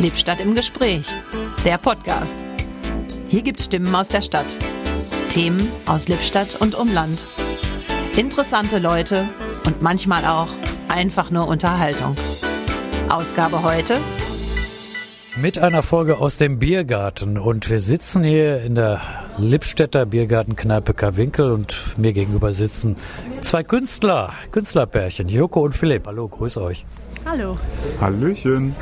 Lippstadt im Gespräch, der Podcast. Hier gibt's Stimmen aus der Stadt, Themen aus Lippstadt und Umland, interessante Leute und manchmal auch einfach nur Unterhaltung. Ausgabe heute mit einer Folge aus dem Biergarten und wir sitzen hier in der Lippstädter Biergartenkneipe Karwinkel und mir gegenüber sitzen zwei Künstler, Künstlerpärchen, Joko und Philipp. Hallo, grüß euch. Hallo. Hallöchen.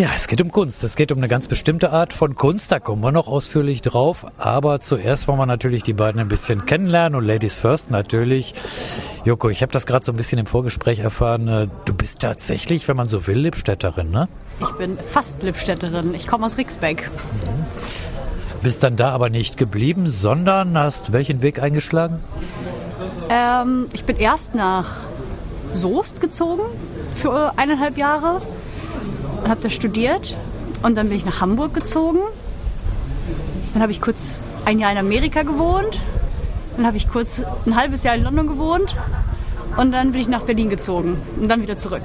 Ja, es geht um Kunst. Es geht um eine ganz bestimmte Art von Kunst. Da kommen wir noch ausführlich drauf. Aber zuerst wollen wir natürlich die beiden ein bisschen kennenlernen und Ladies First natürlich. Joko, ich habe das gerade so ein bisschen im Vorgespräch erfahren. Äh, du bist tatsächlich, wenn man so will, Lippstädterin, ne? Ich bin fast Lippstädterin. Ich komme aus Rixbeck. Mhm. Bist dann da aber nicht geblieben, sondern hast welchen Weg eingeschlagen? Ähm, ich bin erst nach Soest gezogen für eineinhalb Jahre habe da studiert. Und dann bin ich nach Hamburg gezogen. Dann habe ich kurz ein Jahr in Amerika gewohnt. Dann habe ich kurz ein halbes Jahr in London gewohnt. Und dann bin ich nach Berlin gezogen und dann wieder zurück.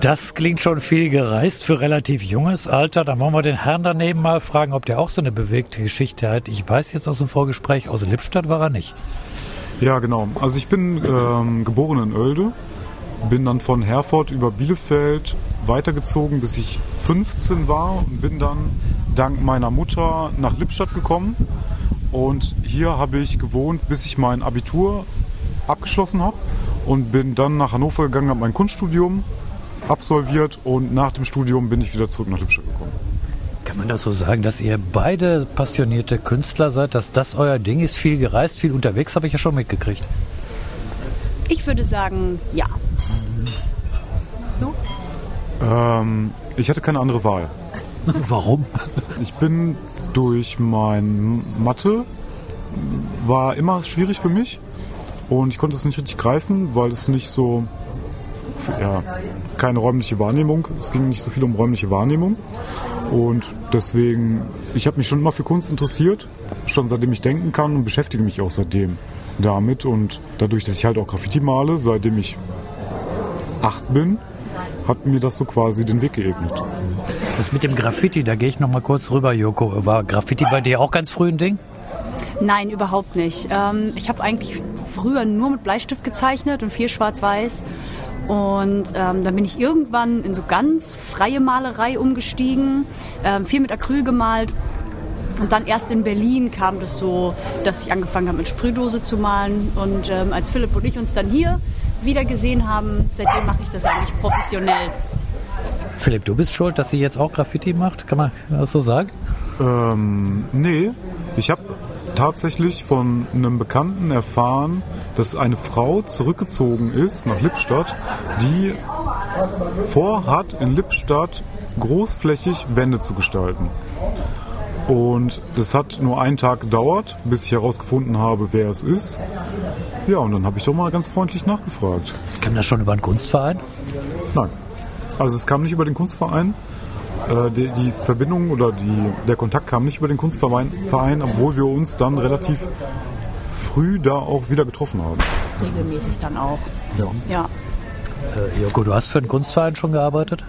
Das klingt schon viel gereist für relativ junges Alter. Dann wollen wir den Herrn daneben mal fragen, ob der auch so eine bewegte Geschichte hat. Ich weiß jetzt aus dem Vorgespräch, aus Lippstadt war er nicht. Ja, genau. Also ich bin ähm, geboren in Oelde, bin dann von Herford über Bielefeld weitergezogen, bis ich 15 war und bin dann dank meiner Mutter nach Lippstadt gekommen. Und hier habe ich gewohnt, bis ich mein Abitur abgeschlossen habe und bin dann nach Hannover gegangen, habe mein Kunststudium absolviert und nach dem Studium bin ich wieder zurück nach Lippstadt gekommen. Kann man das so sagen, dass ihr beide passionierte Künstler seid, dass das euer Ding ist? Viel gereist, viel unterwegs, habe ich ja schon mitgekriegt. Ich würde sagen, ja. Ähm, ich hatte keine andere Wahl. Warum? Ich bin durch mein Mathe, war immer schwierig für mich und ich konnte es nicht richtig greifen, weil es nicht so, ja, keine räumliche Wahrnehmung, es ging nicht so viel um räumliche Wahrnehmung. Und deswegen, ich habe mich schon immer für Kunst interessiert, schon seitdem ich denken kann und beschäftige mich auch seitdem damit. Und dadurch, dass ich halt auch Graffiti male, seitdem ich acht bin, hat mir das so quasi den Weg geebnet. Das mit dem Graffiti, da gehe ich noch mal kurz rüber, Joko. War Graffiti bei dir auch ganz früh ein Ding? Nein, überhaupt nicht. Ähm, ich habe eigentlich früher nur mit Bleistift gezeichnet und viel schwarz-weiß. Und ähm, dann bin ich irgendwann in so ganz freie Malerei umgestiegen, ähm, viel mit Acryl gemalt. Und dann erst in Berlin kam das so, dass ich angefangen habe mit Sprühdose zu malen. Und ähm, als Philipp und ich uns dann hier wieder gesehen haben, seitdem mache ich das eigentlich professionell. Philipp, du bist schuld, dass sie jetzt auch Graffiti macht? Kann man das so sagen? Ähm, nee. Ich habe tatsächlich von einem Bekannten erfahren, dass eine Frau zurückgezogen ist nach Lippstadt, die vorhat, in Lippstadt großflächig Wände zu gestalten. Und das hat nur einen Tag gedauert, bis ich herausgefunden habe, wer es ist. Ja, und dann habe ich doch mal ganz freundlich nachgefragt. Kam das schon über einen Kunstverein? Nein. Also es kam nicht über den Kunstverein. Äh, die, die, Verbindung oder die, der Kontakt kam nicht über den Kunstverein, obwohl wir uns dann relativ früh da auch wieder getroffen haben. Regelmäßig dann auch. Ja. ja. Äh, Joko, du hast für den Kunstverein schon gearbeitet?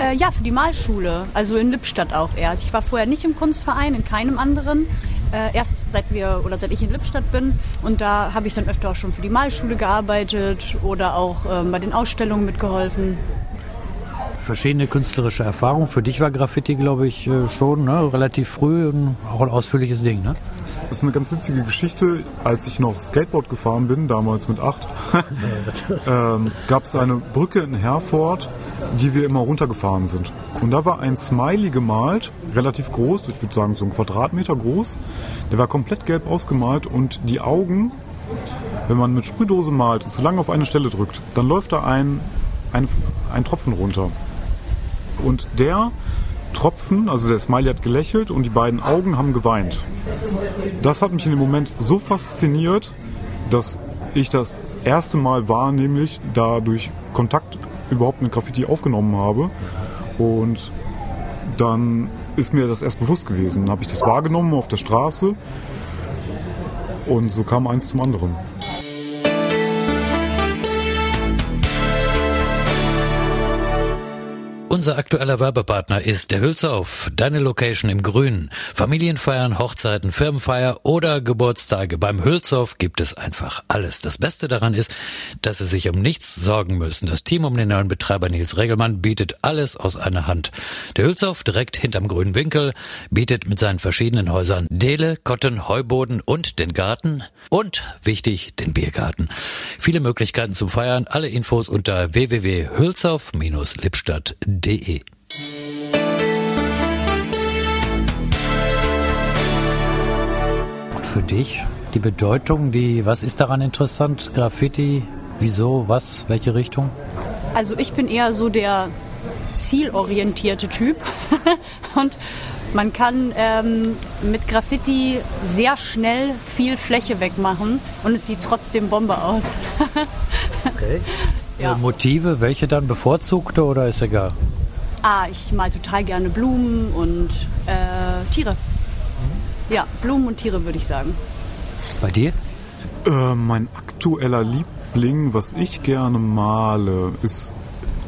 Äh, ja, für die Malschule, also in Lippstadt auch erst. Ich war vorher nicht im Kunstverein, in keinem anderen. Äh, erst seit wir oder seit ich in Lippstadt bin und da habe ich dann öfter auch schon für die Malschule gearbeitet oder auch ähm, bei den Ausstellungen mitgeholfen verschiedene künstlerische Erfahrungen. Für dich war Graffiti, glaube ich, äh, schon ne? relativ früh und auch ein ausführliches Ding. Ne? Das ist eine ganz witzige Geschichte. Als ich noch Skateboard gefahren bin, damals mit acht, ähm, gab es eine Brücke in Herford, die wir immer runtergefahren sind. Und da war ein Smiley gemalt, relativ groß, ich würde sagen so ein Quadratmeter groß. Der war komplett gelb ausgemalt und die Augen, wenn man mit Sprühdose malt und zu lange auf eine Stelle drückt, dann läuft da ein, ein, ein Tropfen runter. Und der Tropfen, also der Smiley hat gelächelt und die beiden Augen haben geweint. Das hat mich in dem Moment so fasziniert, dass ich das erste Mal war, nämlich dadurch Kontakt überhaupt mit Graffiti aufgenommen habe. Und dann ist mir das erst bewusst gewesen. Dann habe ich das wahrgenommen auf der Straße und so kam eins zum anderen. Unser aktueller Werbepartner ist der Hülsauf, deine Location im Grünen. Familienfeiern, Hochzeiten, Firmenfeier oder Geburtstage. Beim Hülsauf gibt es einfach alles. Das Beste daran ist, dass sie sich um nichts sorgen müssen. Das Team um den neuen Betreiber Nils Regelmann bietet alles aus einer Hand. Der Hülsauf direkt hinterm grünen Winkel bietet mit seinen verschiedenen Häusern Dele, Kotten, Heuboden und den Garten und, wichtig, den Biergarten. Viele Möglichkeiten zum Feiern. Alle Infos unter www.hülsauf-lippstadt.de www.ftf.de. Und für dich die Bedeutung, die, was ist daran interessant? Graffiti, wieso, was, welche Richtung? Also ich bin eher so der zielorientierte Typ und man kann ähm, mit Graffiti sehr schnell viel Fläche wegmachen und es sieht trotzdem Bombe aus. okay. Ja. Motive, welche dann bevorzugte oder ist egal? Ah, ich mal total gerne Blumen und äh, Tiere. Ja, Blumen und Tiere würde ich sagen. Bei dir? Äh, mein aktueller Liebling, was ich gerne male, ist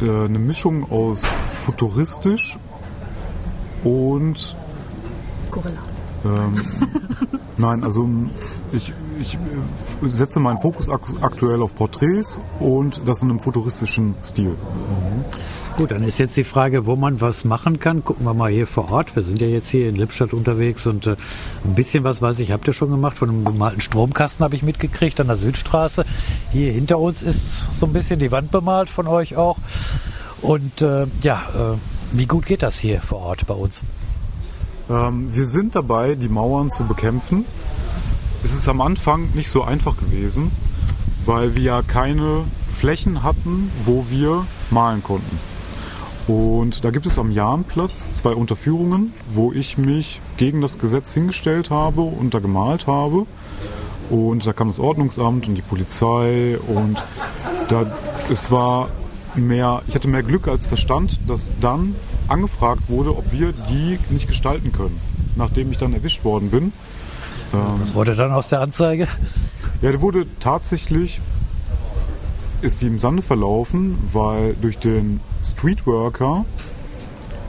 äh, eine Mischung aus futuristisch und Gorilla. Ähm, nein, also ich, ich setze meinen Fokus aktuell auf Porträts und das in einem futuristischen Stil. Mhm. Gut, dann ist jetzt die Frage, wo man was machen kann. Gucken wir mal hier vor Ort. Wir sind ja jetzt hier in Lippstadt unterwegs und äh, ein bisschen was weiß ich, habt ihr schon gemacht. Von einem bemalten Stromkasten habe ich mitgekriegt an der Südstraße. Hier hinter uns ist so ein bisschen die Wand bemalt von euch auch. Und äh, ja, äh, wie gut geht das hier vor Ort bei uns? Ähm, wir sind dabei, die Mauern zu bekämpfen. Es ist am Anfang nicht so einfach gewesen, weil wir ja keine Flächen hatten, wo wir malen konnten. Und da gibt es am Jahnplatz zwei Unterführungen, wo ich mich gegen das Gesetz hingestellt habe und da gemalt habe. Und da kam das Ordnungsamt und die Polizei und da, es war mehr, ich hatte mehr Glück als Verstand, dass dann angefragt wurde, ob wir die nicht gestalten können, nachdem ich dann erwischt worden bin. Was wurde dann aus der Anzeige? Ja, der wurde tatsächlich, ist die im Sande verlaufen, weil durch den Streetworker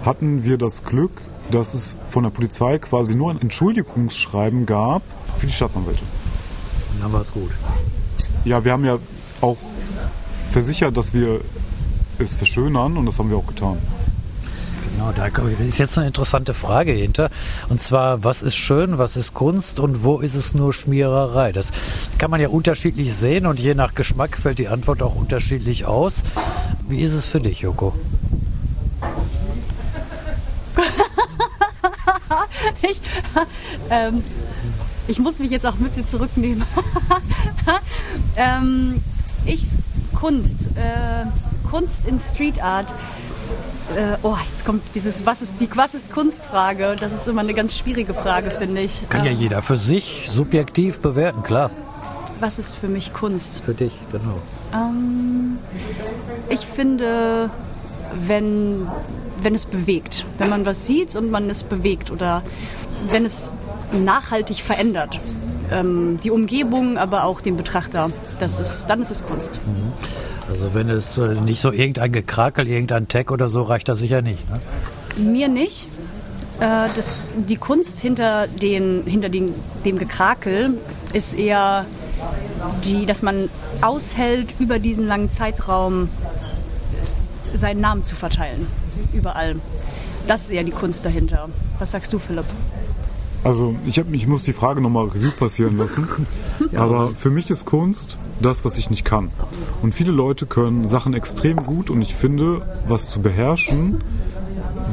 hatten wir das Glück, dass es von der Polizei quasi nur ein Entschuldigungsschreiben gab für die Staatsanwälte. Dann war es gut. Ja, wir haben ja auch versichert, dass wir es verschönern und das haben wir auch getan. Genau, da ist jetzt eine interessante Frage hinter. Und zwar, was ist schön, was ist Kunst und wo ist es nur Schmiererei? Das kann man ja unterschiedlich sehen und je nach Geschmack fällt die Antwort auch unterschiedlich aus. Wie ist es für dich, Joko? ich, ähm, ich muss mich jetzt auch ein bisschen zurücknehmen. ähm, ich, Kunst, äh, Kunst in Street Art äh, oh, jetzt kommt dieses, was ist die, was ist Kunstfrage? Das ist immer eine ganz schwierige Frage, finde ich. Kann ja ähm, jeder für sich subjektiv bewerten, klar. Was ist für mich Kunst? Für dich, genau. Ähm, ich finde, wenn, wenn es bewegt, wenn man was sieht und man es bewegt oder wenn es nachhaltig verändert. Ähm, die Umgebung, aber auch den Betrachter. Das ist, dann ist es Kunst. Mhm. Also wenn es äh, nicht so irgendein Gekrakel, irgendein Tag oder so, reicht das sicher nicht. Ne? Mir nicht. Äh, das, die Kunst hinter, den, hinter den, dem Gekrakel ist eher, die, dass man aushält, über diesen langen Zeitraum seinen Namen zu verteilen. Überall. Das ist eher die Kunst dahinter. Was sagst du, Philipp? Also ich, hab, ich muss die Frage nochmal Revue passieren lassen. Aber für mich ist Kunst das, was ich nicht kann. Und viele Leute können Sachen extrem gut und ich finde, was zu beherrschen,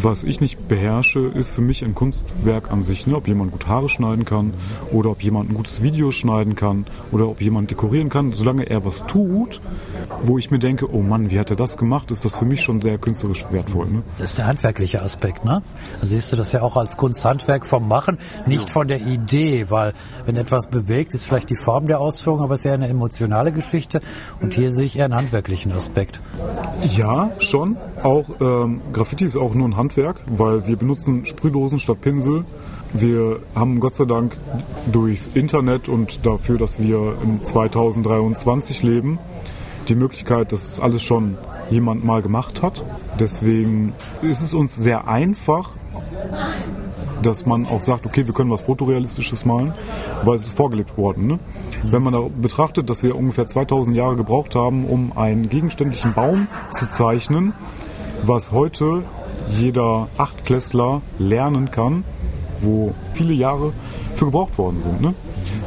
was ich nicht beherrsche, ist für mich ein Kunstwerk an sich. Ne? Ob jemand gut Haare schneiden kann oder ob jemand ein gutes Video schneiden kann oder ob jemand dekorieren kann. Solange er was tut, wo ich mir denke, oh Mann, wie hat er das gemacht, ist das für mich schon sehr künstlerisch wertvoll. Ne? Das ist der handwerkliche Aspekt, ne? Dann siehst du das ja auch als Kunsthandwerk vom Machen, nicht von der Idee, weil wenn etwas bewegt, ist vielleicht die Form der Ausführung, aber es ist eher eine emotionale Geschichte und hier sehe ich eher einen handwerklichen Aspekt. Ja, schon. Auch ähm, Graffiti ist auch nur ein Handwerk, weil wir benutzen Sprühdosen statt Pinsel. Wir haben Gott sei Dank durchs Internet und dafür, dass wir im 2023 leben, die Möglichkeit, das alles schon jemand mal gemacht hat. Deswegen ist es uns sehr einfach, dass man auch sagt, okay, wir können was Fotorealistisches malen, weil es ist vorgelebt worden. Ne? Wenn man da betrachtet, dass wir ungefähr 2000 Jahre gebraucht haben, um einen gegenständlichen Baum zu zeichnen, was heute jeder Achtklässler lernen kann, wo viele Jahre für gebraucht worden sind. Ne?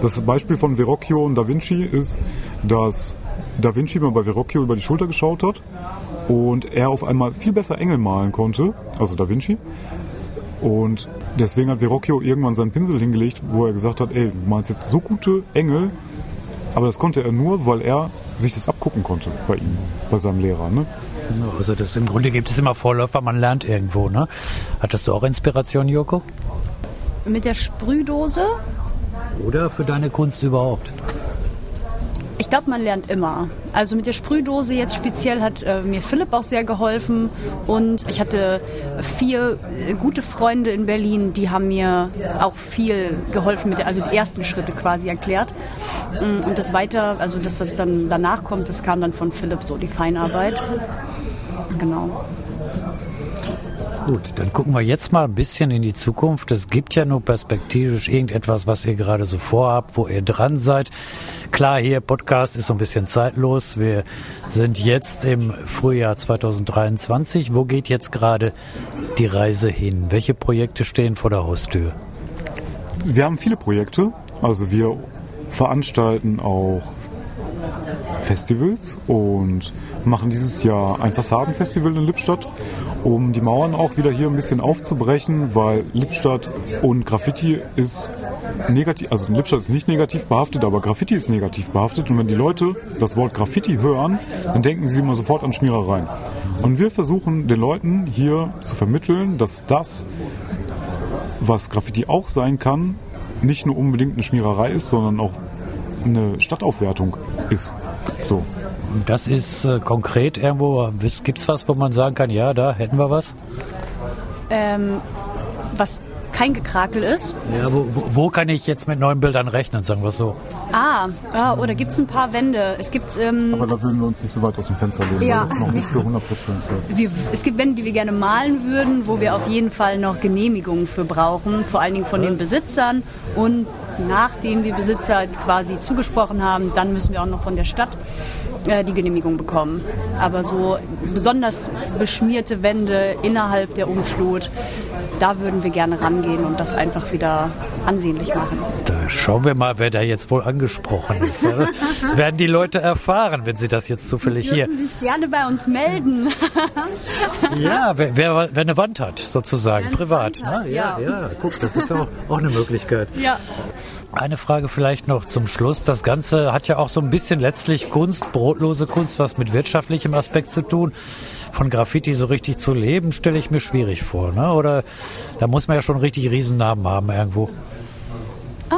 Das Beispiel von Verrocchio und Da Vinci ist, dass Da Vinci mal bei Verrocchio über die Schulter geschaut hat und er auf einmal viel besser Engel malen konnte, also Da Vinci. Und deswegen hat Verrocchio irgendwann seinen Pinsel hingelegt, wo er gesagt hat, ey, du malst jetzt so gute Engel, aber das konnte er nur, weil er sich das abgucken konnte bei ihm, bei seinem Lehrer. Ne? Also das im Grunde gibt es immer Vorläufer, man lernt irgendwo. Ne? Hattest du auch Inspiration, Joko? Mit der Sprühdose? Oder für deine Kunst überhaupt? Ich glaube, man lernt immer. Also mit der Sprühdose jetzt speziell hat äh, mir Philipp auch sehr geholfen und ich hatte vier äh, gute Freunde in Berlin, die haben mir auch viel geholfen, mit der, also die ersten Schritte quasi erklärt. Mm, und das weiter, also das, was dann danach kommt, das kam dann von Philipp, so die Feinarbeit. Genau. Gut, dann gucken wir jetzt mal ein bisschen in die Zukunft. Es gibt ja nur perspektivisch irgendetwas, was ihr gerade so vorhabt, wo ihr dran seid. Klar, hier Podcast ist so ein bisschen zeitlos. Wir sind jetzt im Frühjahr 2023. Wo geht jetzt gerade die Reise hin? Welche Projekte stehen vor der Haustür? Wir haben viele Projekte. Also wir veranstalten auch Festivals und machen dieses Jahr ein Fassadenfestival in Lippstadt um die Mauern auch wieder hier ein bisschen aufzubrechen, weil Lippstadt und Graffiti ist negativ, also Lippstadt ist nicht negativ behaftet, aber Graffiti ist negativ behaftet. Und wenn die Leute das Wort Graffiti hören, dann denken sie immer sofort an Schmierereien. Und wir versuchen den Leuten hier zu vermitteln, dass das, was Graffiti auch sein kann, nicht nur unbedingt eine Schmiererei ist, sondern auch eine Stadtaufwertung ist. So. Das ist äh, konkret irgendwo, gibt es was, wo man sagen kann, ja, da hätten wir was? Ähm, was kein Gekrakel ist. Ja, wo, wo, wo, kann ich jetzt mit neuen Bildern rechnen, sagen wir so? Ah, ah oder gibt es ein paar Wände? Es gibt, ähm, Aber da würden wir uns nicht so weit aus dem Fenster lehnen, ja. weil das noch nicht zu 100 Prozent ist. Es gibt Wände, die wir gerne malen würden, wo wir auf jeden Fall noch Genehmigungen für brauchen, vor allen Dingen von den Besitzern und nachdem die Besitzer quasi zugesprochen haben, dann müssen wir auch noch von der Stadt äh, die Genehmigung bekommen. Aber so besonders beschmierte Wände innerhalb der Umflut, da würden wir gerne rangehen und das einfach wieder ansehnlich machen. Da schauen wir mal, wer da jetzt wohl angesprochen ist. Werden die Leute erfahren, wenn sie das jetzt zufällig hier. Sie sich gerne bei uns melden. ja, wer, wer, wer, eine Wand hat, sozusagen, privat. Hat, ne? ja, ja, ja, guck, das ist auch, auch eine Möglichkeit. Ja. Eine Frage vielleicht noch zum Schluss. Das Ganze hat ja auch so ein bisschen letztlich Kunst, brotlose Kunst, was mit wirtschaftlichem Aspekt zu tun. Von Graffiti so richtig zu leben, stelle ich mir schwierig vor. Ne? Oder da muss man ja schon richtig Riesennamen haben irgendwo. Ähm,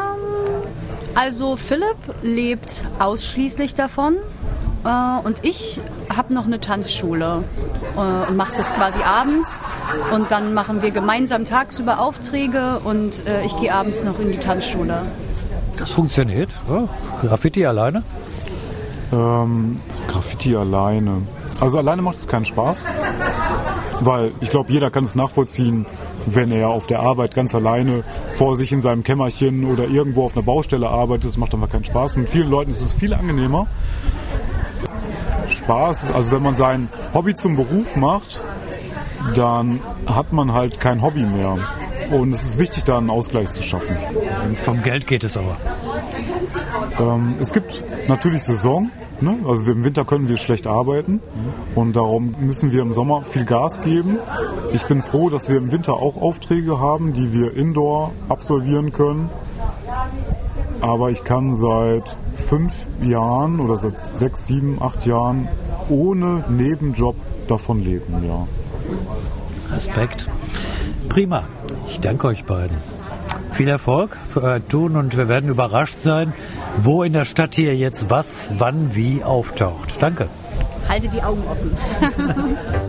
also Philipp lebt ausschließlich davon. Äh, und ich habe noch eine Tanzschule äh, und mache das quasi abends. Und dann machen wir gemeinsam tagsüber Aufträge und äh, ich gehe abends noch in die Tanzschule. Das funktioniert? Ja. Graffiti alleine? Ähm, Graffiti alleine. Also alleine macht es keinen Spaß, weil ich glaube, jeder kann es nachvollziehen, wenn er auf der Arbeit ganz alleine vor sich in seinem Kämmerchen oder irgendwo auf einer Baustelle arbeitet. Das macht einfach keinen Spaß. Mit vielen Leuten ist es viel angenehmer. Spaß, also wenn man sein Hobby zum Beruf macht, dann hat man halt kein Hobby mehr. Und es ist wichtig, da einen Ausgleich zu schaffen. Vom Geld geht es aber. Ähm, es gibt natürlich Saison. Ne? Also im Winter können wir schlecht arbeiten und darum müssen wir im Sommer viel Gas geben. Ich bin froh, dass wir im Winter auch Aufträge haben, die wir indoor absolvieren können. Aber ich kann seit fünf Jahren oder seit sechs, sieben, acht Jahren ohne Nebenjob davon leben, ja. Respekt. Prima. Ich danke euch beiden. Viel Erfolg für euer Tun und wir werden überrascht sein, wo in der Stadt hier jetzt was, wann, wie auftaucht. Danke. Halte die Augen offen.